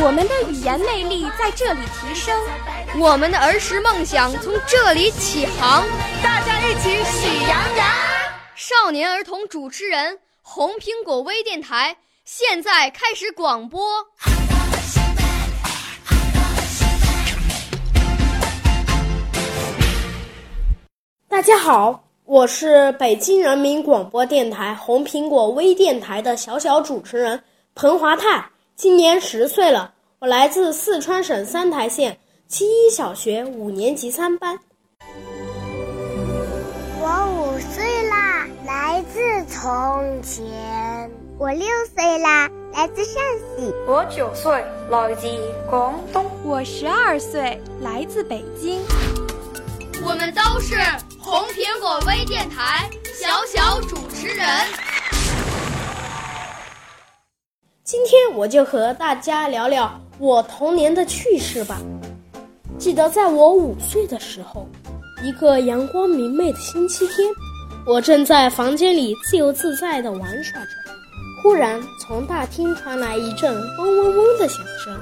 我们的语言魅力在这里提升，我们的儿时梦想从这里起航。大家一起喜羊羊。少年儿童主持人，红苹果微电台现在开始广播。大家好，我是北京人民广播电台红苹果微电台的小小主持人彭华泰，今年十岁了。我来自四川省三台县七一小学五年级三班。我五岁啦，来自从前。我六岁啦，来自陕西。我九岁，来自广东。我十二岁，来自北京。我们都是红苹果微电台小小主持人。今天我就和大家聊聊我童年的趣事吧。记得在我五岁的时候，一个阳光明媚的星期天，我正在房间里自由自在地玩耍着。忽然，从大厅传来一阵嗡嗡嗡的响声，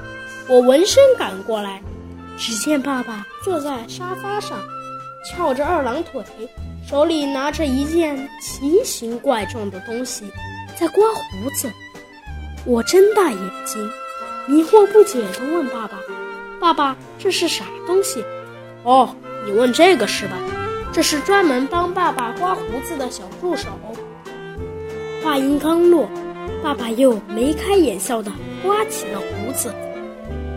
我闻声赶过来，只见爸爸坐在沙发上，翘着二郎腿，手里拿着一件奇形怪状的东西，在刮胡子。我睁大眼睛，迷惑不解地问爸爸：“爸爸，这是啥东西？”“哦，你问这个是吧？这是专门帮爸爸刮胡子的小助手。”话音刚落。爸爸又眉开眼笑地刮起了胡子，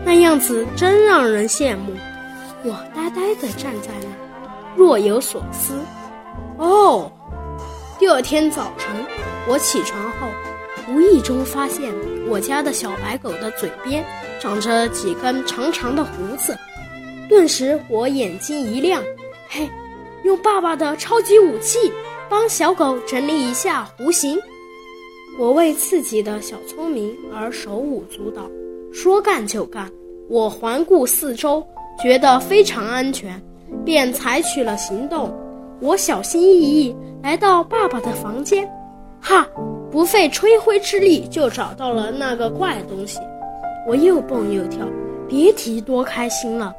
那样子真让人羡慕。我呆呆地站在那，若有所思。哦，第二天早晨，我起床后，无意中发现我家的小白狗的嘴边长着几根长长的胡子，顿时我眼睛一亮。嘿，用爸爸的超级武器帮小狗整理一下胡形。我为自己的小聪明而手舞足蹈，说干就干。我环顾四周，觉得非常安全，便采取了行动。我小心翼翼来到爸爸的房间，哈，不费吹灰之力就找到了那个怪东西。我又蹦又跳，别提多开心了。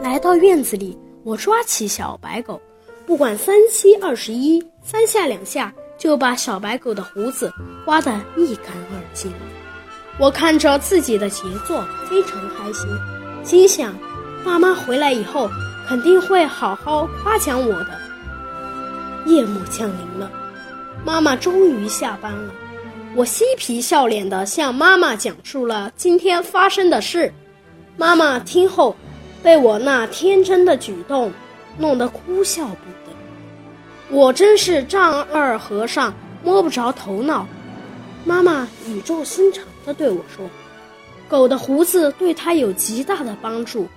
来到院子里，我抓起小白狗，不管三七二十一，三下两下。就把小白狗的胡子刮得一干二净。我看着自己的杰作，非常开心，心想：爸妈回来以后肯定会好好夸奖我的。夜幕降临了，妈妈终于下班了。我嬉皮笑脸地向妈妈讲述了今天发生的事。妈妈听后，被我那天真的举动弄得哭笑不得。我真是丈二和尚摸不着头脑。妈妈语重心长地对我说：“狗的胡子对它有极大的帮助，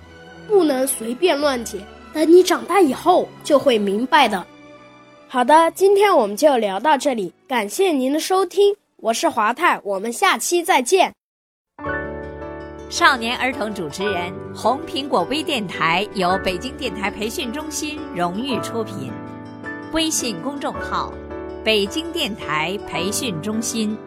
不能随便乱剪。等你长大以后就会明白的。”好的，今天我们就聊到这里，感谢您的收听，我是华泰，我们下期再见。少年儿童主持人，红苹果微电台由北京电台培训中心荣誉出品。微信公众号：北京电台培训中心。